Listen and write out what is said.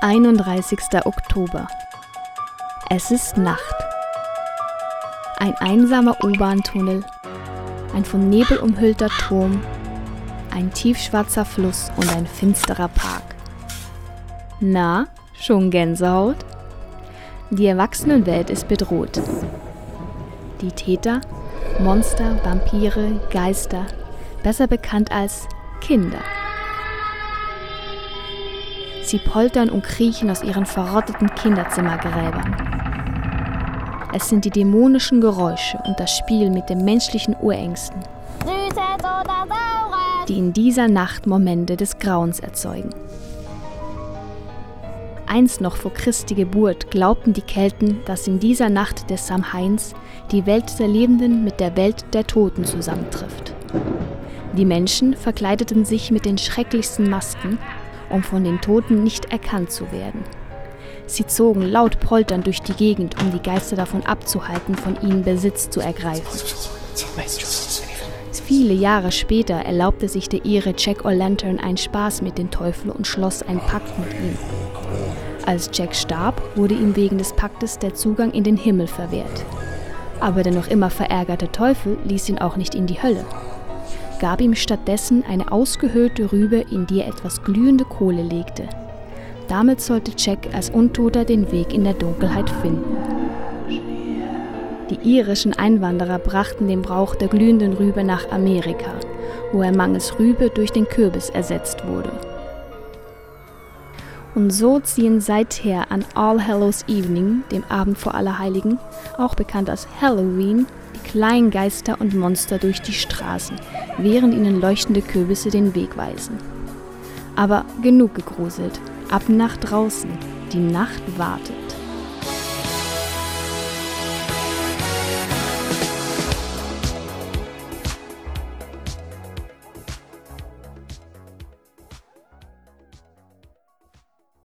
31. Oktober. Es ist Nacht. Ein einsamer U-Bahn-Tunnel, ein von Nebel umhüllter Turm, ein tiefschwarzer Fluss und ein finsterer Park. Na, schon Gänsehaut? Die Erwachsenenwelt ist bedroht. Die Täter, Monster, Vampire, Geister, besser bekannt als Kinder. Sie poltern und kriechen aus ihren verrotteten Kinderzimmergräbern. Es sind die dämonischen Geräusche und das Spiel mit den menschlichen Urängsten, die in dieser Nacht Momente des Grauens erzeugen. Einst noch vor Christi Geburt glaubten die Kelten, dass in dieser Nacht des Samhains die Welt der Lebenden mit der Welt der Toten zusammentrifft. Die Menschen verkleideten sich mit den schrecklichsten Masken um von den Toten nicht erkannt zu werden. Sie zogen laut polternd durch die Gegend, um die Geister davon abzuhalten, von ihnen Besitz zu ergreifen. Viele Jahre später erlaubte sich der Ire Jack O'Lantern einen Spaß mit dem Teufel und schloss einen Pakt mit ihm. Als Jack starb, wurde ihm wegen des Paktes der Zugang in den Himmel verwehrt. Aber der noch immer verärgerte Teufel ließ ihn auch nicht in die Hölle gab ihm stattdessen eine ausgehöhlte Rübe, in die er etwas glühende Kohle legte. Damit sollte Jack als Untoter den Weg in der Dunkelheit finden. Die irischen Einwanderer brachten den Brauch der glühenden Rübe nach Amerika, wo er mangels Rübe durch den Kürbis ersetzt wurde. Und so ziehen seither an All Hallows Evening, dem Abend vor Allerheiligen, auch bekannt als Halloween, die kleinen Geister und Monster durch die Straßen, während ihnen leuchtende Kürbisse den Weg weisen. Aber genug gegruselt, ab nach draußen, die Nacht wartet.